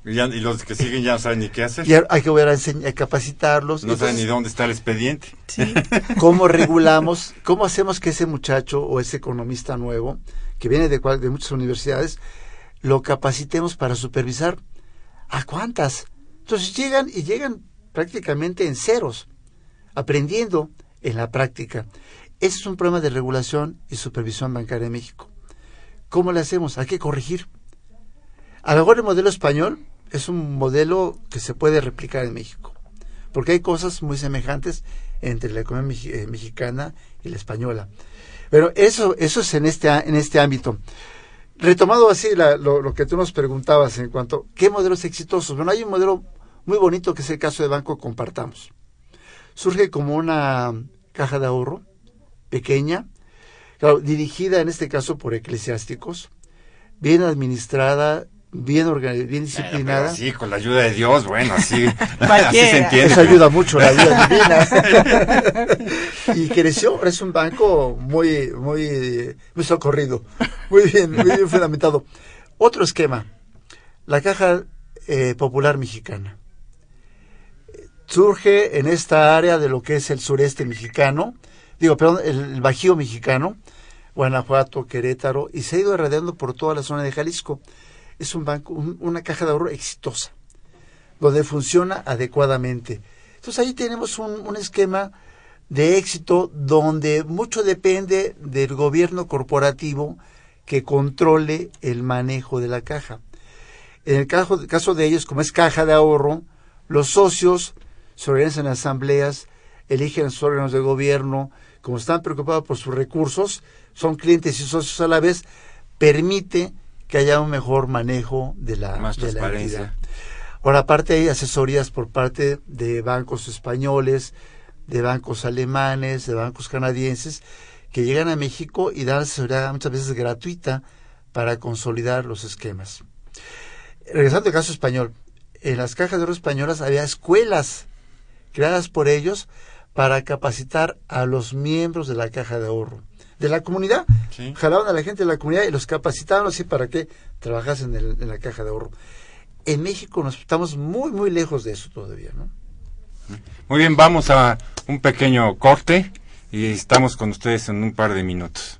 Y, ya- y los que siguen ya no saben ni qué hacer. Y hay que volver a, enseñar, a capacitarlos. no saben ni dónde está el expediente. Sí. ¿Cómo regulamos, cómo hacemos que ese muchacho o ese economista nuevo, que viene de, cual- de muchas universidades, lo capacitemos para supervisar? ¿A cuántas? Entonces llegan y llegan prácticamente en ceros, aprendiendo en la práctica. Ese es un problema de regulación y supervisión bancaria en México. ¿Cómo le hacemos? Hay que corregir. A lo mejor el modelo español es un modelo que se puede replicar en México, porque hay cosas muy semejantes entre la economía eh, mexicana y la española. Pero eso, eso es en este, en este ámbito. Retomado así lo, que tú nos preguntabas en cuanto, ¿qué modelos exitosos? Bueno, hay un modelo muy bonito que es el caso de Banco Compartamos. Surge como una caja de ahorro pequeña, dirigida en este caso por eclesiásticos, bien administrada, bien, orga- bien disciplinada. pero sí, con la ayuda de Dios, bueno, así, así se entiende. Eso ayuda mucho la ayuda divina. y creció, es un banco muy, muy, muy socorrido, muy bien, muy bien fundamentado. Otro esquema, la Caja eh, Popular Mexicana. Surge en esta área de lo que es el sureste mexicano, digo, perdón, el, el Bajío mexicano, Guanajuato, Querétaro, y se ha ido irradiando por toda la zona de Jalisco. Es un banco, un- una caja de ahorro exitosa donde funciona adecuadamente. Entonces ahí tenemos un, un esquema de éxito donde mucho depende del gobierno corporativo que controle el manejo de la caja. En el caso, caso de ellos, como es caja de ahorro, los socios se organizan en asambleas, eligen sus órganos de gobierno, como están preocupados por sus recursos, son clientes y socios a la vez, permite que haya un mejor manejo de la, Más de la entidad. Ahora, aparte hay asesorías por parte de bancos españoles, de bancos alemanes, de bancos canadienses, que llegan a México y dan asesoría muchas veces gratuita para consolidar los esquemas. Regresando al caso español, en las cajas de oro españolas había escuelas creadas por ellos para capacitar a los miembros de la caja de ahorro de la comunidad. Sí. Jalaban a la gente de la comunidad y los capacitaban así para que trabajasen en, el- en la caja de ahorro. En México nos estamos muy, muy lejos de eso todavía, ¿no? Muy bien, vamos a un pequeño corte y estamos con ustedes en un par de minutos.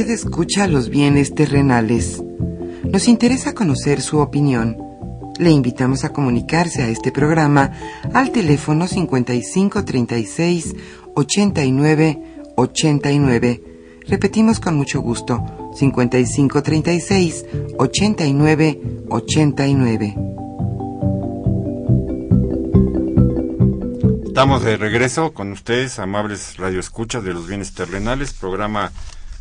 Usted escucha los bienes terrenales. Nos interesa conocer su opinión. Le invitamos a comunicarse a este programa al teléfono 5536 89 89. Repetimos con mucho gusto, 5536 89 89. Estamos de regreso con ustedes, amables radioescuchas de los bienes terrenales, programa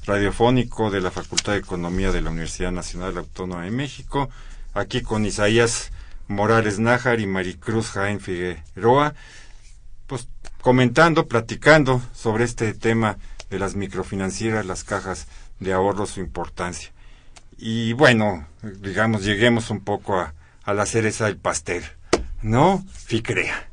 radiofónico de la Facultad de Economía de la Universidad Nacional Autónoma de México, aquí con Isaías Morales Nájar y Maricruz Jaén Figueroa, pues comentando, platicando sobre este tema de las microfinancieras, las cajas de ahorro, su importancia. Y bueno, digamos, lleguemos un poco a, a la cereza del pastel, ¿no? Ficrea.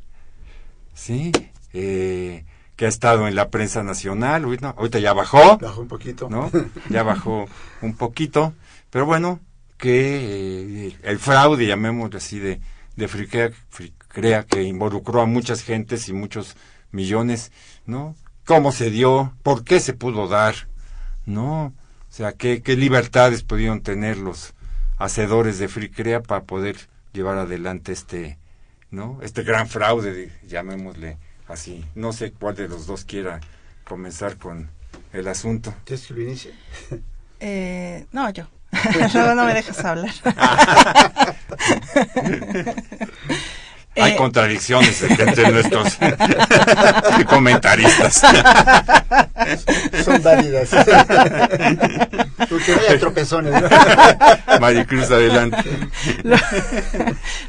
Sí, eh, que ha estado en la prensa nacional, ahorita, ahorita ya bajó, Bajó un poquito. ¿no? Ya bajó un poquito, pero bueno, que eh, el fraude, llamémoslo así, de, de Fricrea, Fricrea, que involucró a muchas gentes y muchos millones, ¿no? ¿Cómo se dio? ¿Por qué se pudo dar? ¿No? O sea, ¿qué, qué libertades pudieron tener los hacedores de Fricrea para poder llevar adelante este, ¿no? Este gran fraude, de- llamémosle así. No sé cuál de los dos quiera comenzar con el asunto. ¿Quieres que lo inicie? Eh, no, yo. Luego no me dejas hablar. Hay Eh, contradicciones entre nuestros comentaristas. Son válidas. Porque no haya tropezones. ¿no? Maricruz, adelante. lo,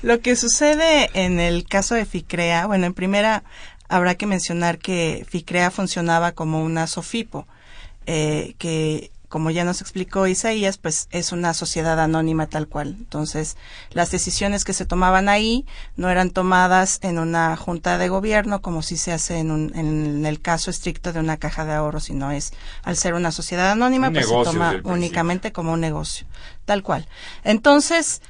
lo que sucede en el caso de FICREA, bueno, en primera habrá que mencionar que FICREA funcionaba como una SOFIPO, eh, que como ya nos explicó Isaías, pues es una sociedad anónima tal cual. Entonces, las decisiones que se tomaban ahí no eran tomadas en una junta de gobierno como si se hace en, un- en el caso estricto de una caja de ahorro, sino es al ser una sociedad anónima, Un pues se toma únicamente como un negocio, tal cual. Entonces,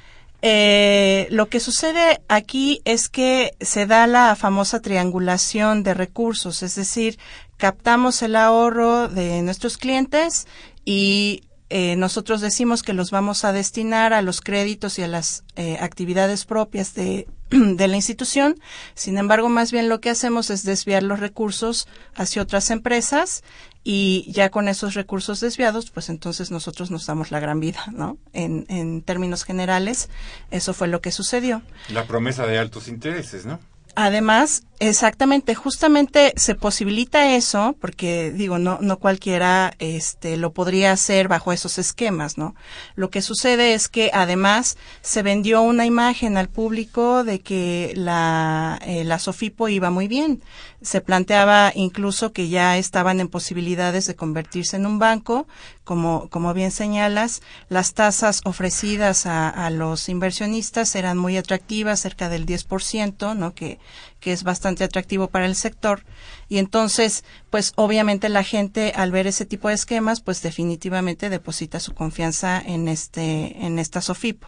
eh, lo que sucede aquí es que se da la famosa triangulación de recursos, es decir, captamos el ahorro de nuestros clientes y eh, nosotros decimos que los vamos a destinar a los créditos y a las eh, actividades propias de, de la institución. Sin embargo, más bien lo que hacemos es desviar los recursos hacia otras empresas y ya con esos recursos desviados, pues entonces nosotros nos damos la gran vida, ¿no? En, en términos generales, eso fue lo que sucedió. La promesa de altos intereses, ¿no? Además, exactamente, justamente se posibilita eso, porque digo, no, no cualquiera este, lo podría hacer bajo esos esquemas, ¿no? Lo que sucede es que además se vendió una imagen al público de que la, eh, la Sofipo iba muy bien. Se planteaba incluso que ya estaban en posibilidades de convertirse en un banco, como, como bien señalas, las tasas ofrecidas a, los inversionistas eran muy atractivas, cerca del 10%, ¿no? Que, que es bastante atractivo para el sector. Y entonces, pues obviamente la gente al ver ese tipo de esquemas, pues definitivamente deposita su confianza en este, en esta Sofipo.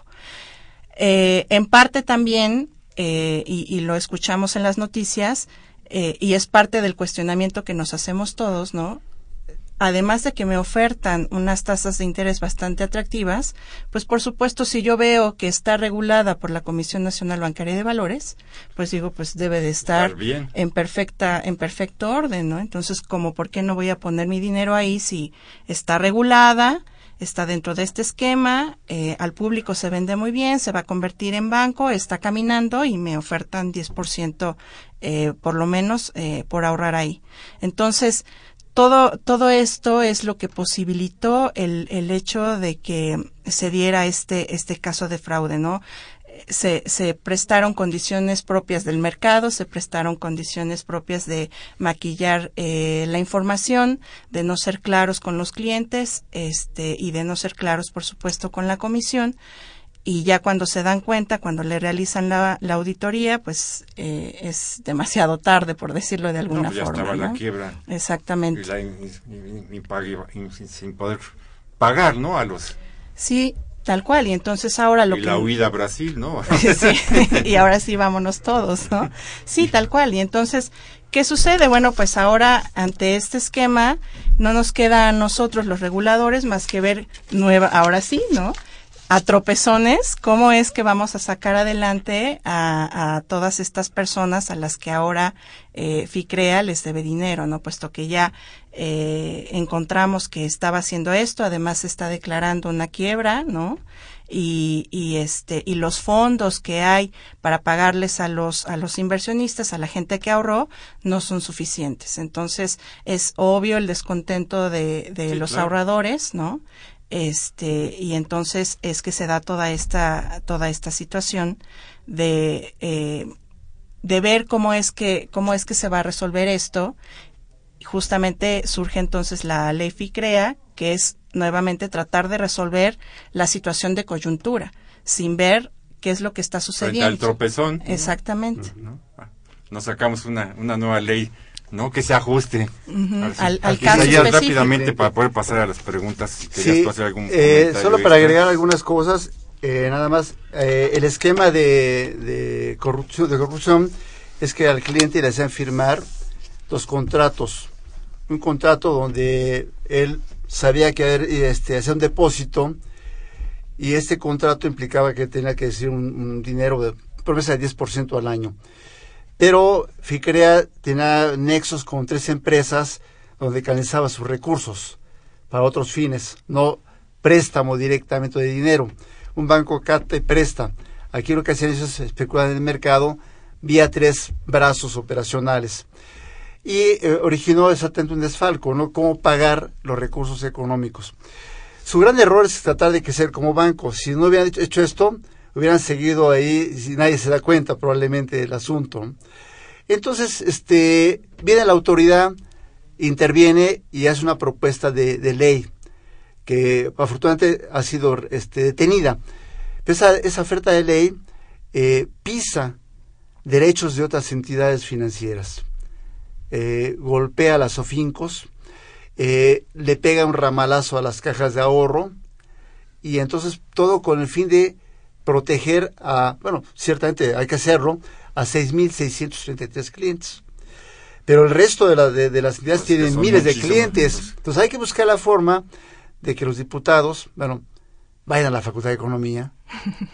Eh, en parte también, eh, y, y, lo escuchamos en las noticias, eh, y es parte del cuestionamiento que nos hacemos todos, ¿no? además de que me ofertan unas tasas de interés bastante atractivas, pues por supuesto si yo veo que está regulada por la Comisión Nacional Bancaria de Valores, pues digo, pues debe de estar, bien. en perfecta en perfecto orden, ¿no? Entonces, como por qué no voy a poner mi dinero ahí si está regulada, está dentro de este esquema, eh, al público se vende muy bien, se va a convertir en banco, está caminando y me ofertan 10% eh, por lo menos eh, por ahorrar ahí. Entonces, todo, todo esto es lo que posibilitó el, el hecho de que se diera este, este caso de fraude, ¿no? Se, se, prestaron condiciones propias del mercado, se prestaron condiciones propias de maquillar eh, la información, de no ser claros con los clientes, este, y de no ser claros, por supuesto, con la comisión y ya cuando se dan cuenta, cuando le realizan la, la auditoría, pues eh, es demasiado tarde, por decirlo de alguna no, pues ya forma. Estaba ¿no? la quiebra. Exactamente. Y la, sin poder pagar, ¿no? A los. Sí, tal cual. Y entonces ahora lo y que. la huida a Brasil, ¿no? sí, y ahora sí vámonos todos, ¿no? Sí, tal cual. Y entonces, ¿qué sucede? Bueno, pues ahora ante este esquema no nos queda a nosotros los reguladores más que ver nueva, ahora sí, ¿no? a tropezones, cómo es que vamos a sacar adelante a, a todas estas personas a las que ahora eh, FICREA les debe dinero, ¿no? Puesto que ya eh, encontramos que estaba haciendo esto, además está declarando una quiebra, ¿no? Y, y este y los fondos que hay para pagarles a los a los inversionistas a la gente que ahorró no son suficientes entonces es obvio el descontento de, de sí, los claro. ahorradores no este y entonces es que se da toda esta toda esta situación de eh, de ver cómo es que cómo es que se va a resolver esto justamente surge entonces la ley FICREA que es nuevamente tratar de resolver la situación de coyuntura sin ver qué es lo que está sucediendo Frente al tropezón. Exactamente. ¿no? nos sacamos una una nueva ley no que se ajuste. Uh -huh. si, al, al caso específico. rápidamente para poder pasar a las preguntas si sí, hacer algún eh, solo para agregar algunas cosas eh, nada más eh, el esquema de, de, corrupción de corrupción es que al cliente le hacen firmar dos contratos un contrato donde él sabía que este hacía un depósito y este contrato implicaba que tenía que decir un, dinero de promesa de 10% al año pero FICREA tenía nexos con tres empresas donde canalizaba sus recursos para otros fines, no préstamo directamente de dinero. Un banco capta presta. Aquí lo que hacían ellos es especular en el mercado vía tres brazos operacionales. Y eh, originó exactamente un desfalco, ¿no? Cómo pagar los recursos económicos. Su gran error es tratar de crecer como banco. Si no hubieran hecho esto, hubieran seguido ahí si nadie se da cuenta probablemente del asunto. Entonces, este, viene la autoridad, interviene y hace una propuesta de, ley que afortunadamente ha sido este, detenida. Esa, esa oferta de ley eh, pisa derechos de otras entidades financieras, eh, golpea a las OFINCOS, eh, le pega un ramalazo a las cajas de ahorro y entonces todo con el fin de proteger a, bueno, ciertamente hay que hacerlo, a 6.633 clientes. Pero el resto de, la, de, de las entidades Pues tienen miles de clientes. Entonces hay que buscar la forma de que los diputados, bueno, vayan a la Facultad de Economía,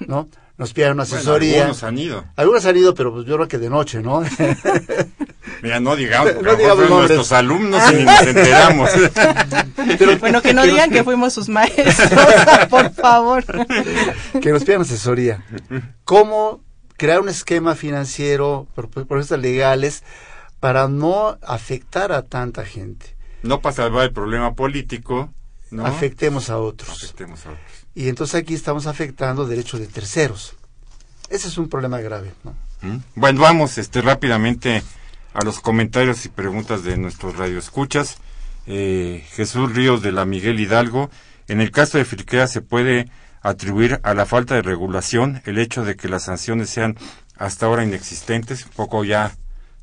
¿no? Nos Bueno, asesoría. algunos han ido. Algunos han ido, pero pues yo creo que de noche, ¿no? Mira, no digamos, porque No digamos nuestros alumnos y ni nos enteramos. Pero- bueno que no digan que fuimos sus maestros por favor que nos pidan asesoría. ¿Cómo crear un esquema financiero, por propuestas legales, para no afectar a tanta gente. No para salvar el problema político, ¿no? Afectemos a otros. Afectemos a otros. Y entonces aquí estamos afectando derechos de terceros. Ese es un problema grave. ¿no? ¿Mm? Bueno, vamos este, rápidamente a los comentarios y preguntas de nuestros radioescuchas. Eh, Jesús Ríos de la Miguel Hidalgo. En el caso de Filquea se puede atribuir a la falta de regulación el hecho de que las sanciones sean hasta ahora inexistentes. Un poco ya,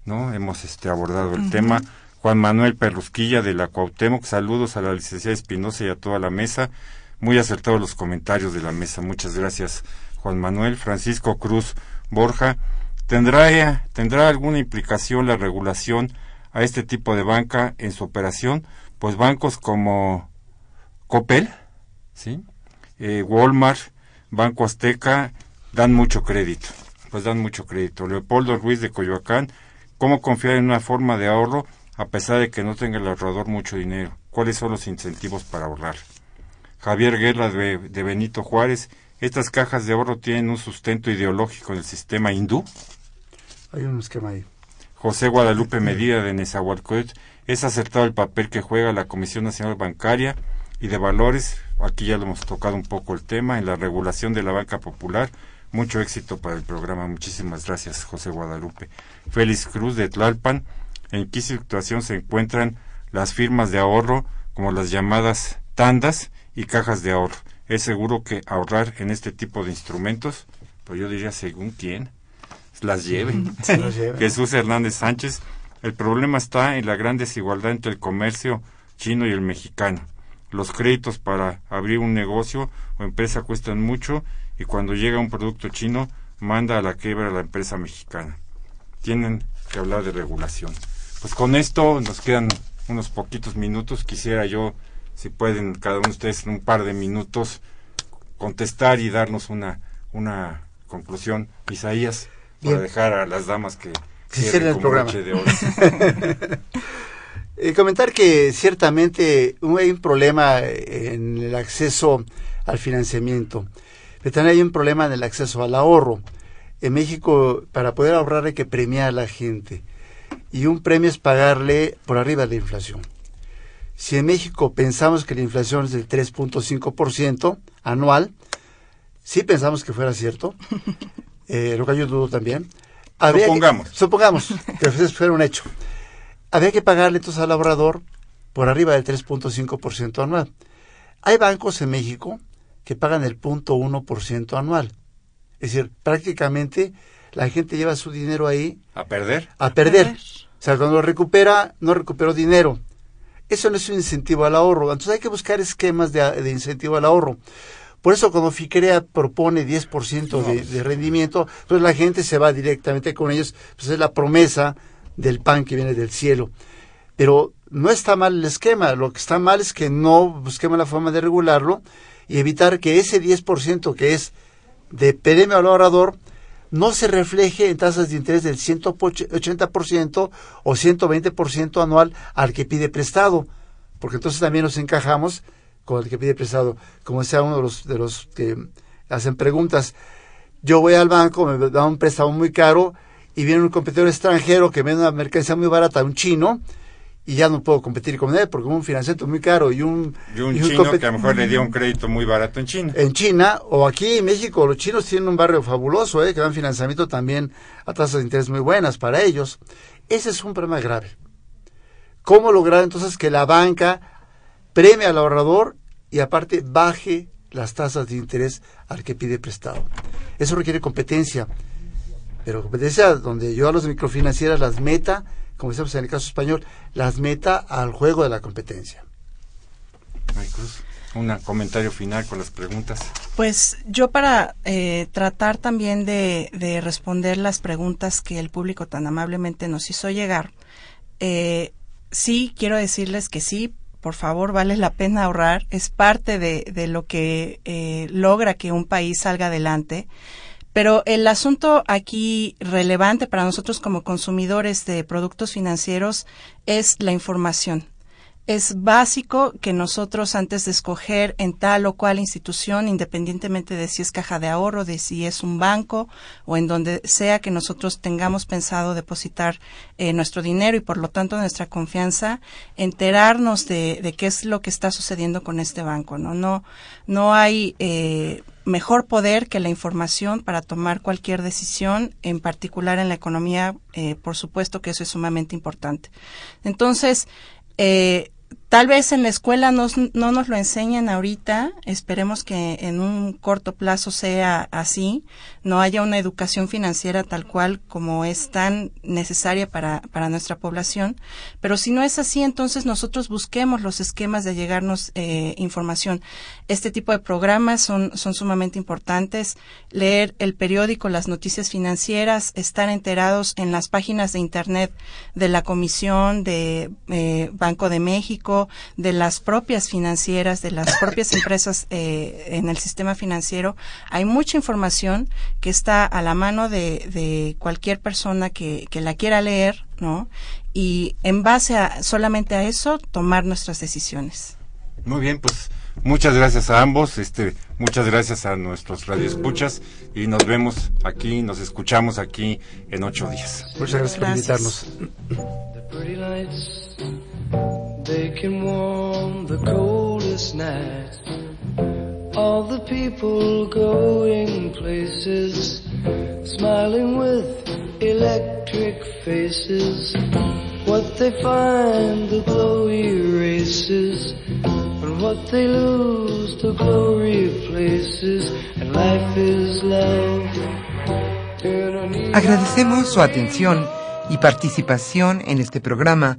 ¿no? Hemos este, abordado el tema. Juan Manuel Perrusquilla de la Cuauhtémoc. Saludos a la licenciada Espinosa y a toda la mesa. Muy acertados los comentarios de la mesa. Muchas gracias, Juan Manuel. Francisco Cruz Borja. ¿Tendrá, ¿Tendrá alguna implicación la regulación a este tipo de banca en su operación? Pues bancos como Coppel, ¿sí? Eh, Walmart, Banco Azteca, dan mucho crédito. Pues dan mucho crédito. Leopoldo Ruiz de Coyoacán, ¿cómo confiar en una forma de ahorro a pesar de que no tenga el ahorrador mucho dinero? ¿Cuáles son los incentivos para ahorrar? Javier Guerra de, de Benito Juárez, ¿estas cajas de ahorro tienen un sustento ideológico en el sistema hindú? Hay un esquema ahí. José Guadalupe Medina de Nezahualcóyotl, es acertado el papel que juega la Comisión Nacional Bancaria y de Valores, aquí ya lo hemos tocado un poco el tema, en la regulación de la banca popular. Mucho éxito para el programa. Muchísimas gracias, José Guadalupe. Félix Cruz de Tlalpan, ¿en qué situación se encuentran las firmas de ahorro, como las llamadas tandas y cajas de ahorro? ¿Es seguro que ahorrar en este tipo de instrumentos? Pues yo diría según quién las lleven. Sí. Jesús Hernández Sánchez, el problema está en la gran desigualdad entre el comercio chino y el mexicano. Los créditos para abrir un negocio o empresa cuestan mucho y cuando llega un producto chino manda a la quiebra a la empresa mexicana. Tienen que hablar de regulación. Pues con esto nos quedan unos poquitos minutos. Quisiera yo, si pueden cada uno de ustedes en un par de minutos, contestar y darnos una, una conclusión. Isaías, para dejar a las damas que cierren el programa. de oro. Eh, comentar que ciertamente hay un problema en el acceso al financiamiento, pero también hay un problema en el acceso al ahorro. En México, para poder ahorrar hay que premiar a la gente y un premio es pagarle por arriba de la inflación. Si en México pensamos que la inflación es del 3.5% anual, sí pensamos que fuera cierto, eh, lo que yo dudo también. habría que- Supongamos. supongamos que eso fuera un hecho. Habría que pagarle entonces al ahorrador por arriba del 3.5% anual. Hay bancos en México que pagan el 0.1% anual. Es decir, prácticamente la gente lleva su dinero ahí ¿A perder? a perder. O sea, cuando lo recupera, no recuperó dinero. Eso no es un incentivo al ahorro. Entonces hay que buscar esquemas de, incentivo al ahorro. Por eso cuando FICREA propone 10% de, de rendimiento, pues la gente se va directamente con ellos. Pues es la promesa del pan que viene del cielo. Pero no está mal el esquema. Lo que está mal es que no busquemos la forma de regularlo y evitar que ese 10% que es de premio al ahorrador no se refleje en tasas de interés del 180% o 120% anual al que pide prestado, porque entonces también nos encajamos con el que pide prestado, como sea uno de los, de los que hacen preguntas. Yo voy al banco, me da un préstamo muy caro y viene un competidor extranjero que vende una mercancía muy barata, un chino, y ya no puedo competir con él porque un financiamiento muy caro y un, Y un y chino que a lo mejor le dio un crédito muy barato en China. en China o aquí en México, los chinos tienen un barrio fabuloso, ¿eh? que dan financiamiento también a tasas de interés muy buenas para ellos. Ese es un problema grave. ¿Cómo lograr entonces que la banca premie al ahorrador y aparte baje las tasas de interés al que pide prestado? Eso requiere competencia, pero competencia donde yo a los microfinancieras las meta, como decimos en el caso español, las meta al juego de la competencia. Ay, Cruz, Un comentario final con las preguntas. Pues yo para eh, tratar también de, de responder las preguntas que el público tan amablemente nos hizo llegar, eh, sí quiero decirles que sí, por favor, vale la pena ahorrar, es parte de, de lo que eh, logra que un país salga adelante. Pero el asunto aquí relevante para nosotros como consumidores de productos financieros es la información. es básico que nosotros antes de escoger en tal o cual institución, independientemente de si es caja de ahorro, de si es un banco o en donde sea que nosotros tengamos pensado depositar eh, nuestro dinero y por lo tanto nuestra confianza, enterarnos de, de, qué es lo que está sucediendo con este banco. No, no, no hay eh, mejor poder que la información para tomar cualquier decisión, en particular en la economía, eh, por supuesto que eso es sumamente importante. Entonces, eh, Tal vez en la escuela no nos lo enseñan ahorita, esperemos que en un corto plazo sea así, no haya una educación financiera tal cual como es tan necesaria para, para nuestra población, pero si no es así, entonces nosotros busquemos los esquemas de llegarnos eh, información. Este tipo de programas son, son sumamente importantes, leer el periódico, las noticias financieras, estar enterados en las páginas de Internet de la Comisión de eh, Banco de México, de las propias financieras, de las propias empresas eh, en el sistema financiero. Hay mucha información que está a la mano de, cualquier persona que, que la quiera leer, ¿no? Y en base a solamente a eso tomar nuestras decisiones. Muy bien, pues muchas gracias a ambos, este, muchas gracias a nuestros radioescuchas y nos vemos aquí, nos escuchamos aquí en ocho días. Muchas gracias, por invitarnos. Can warm the coldest nights. All the people going places, smiling with electric faces. What they find, the glow erases, and what they lose, the glow replaces, and life is love. Agradecemos su atención y participación en este programa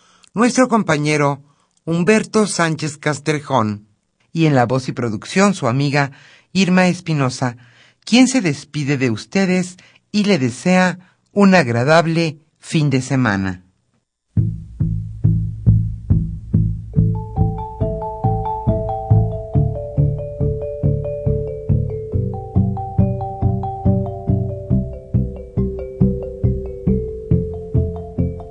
nuestro compañero Humberto Sánchez Castrejón y en la voz y producción su amiga Irma Espinosa, quien se despide de ustedes y le desea un agradable fin de semana.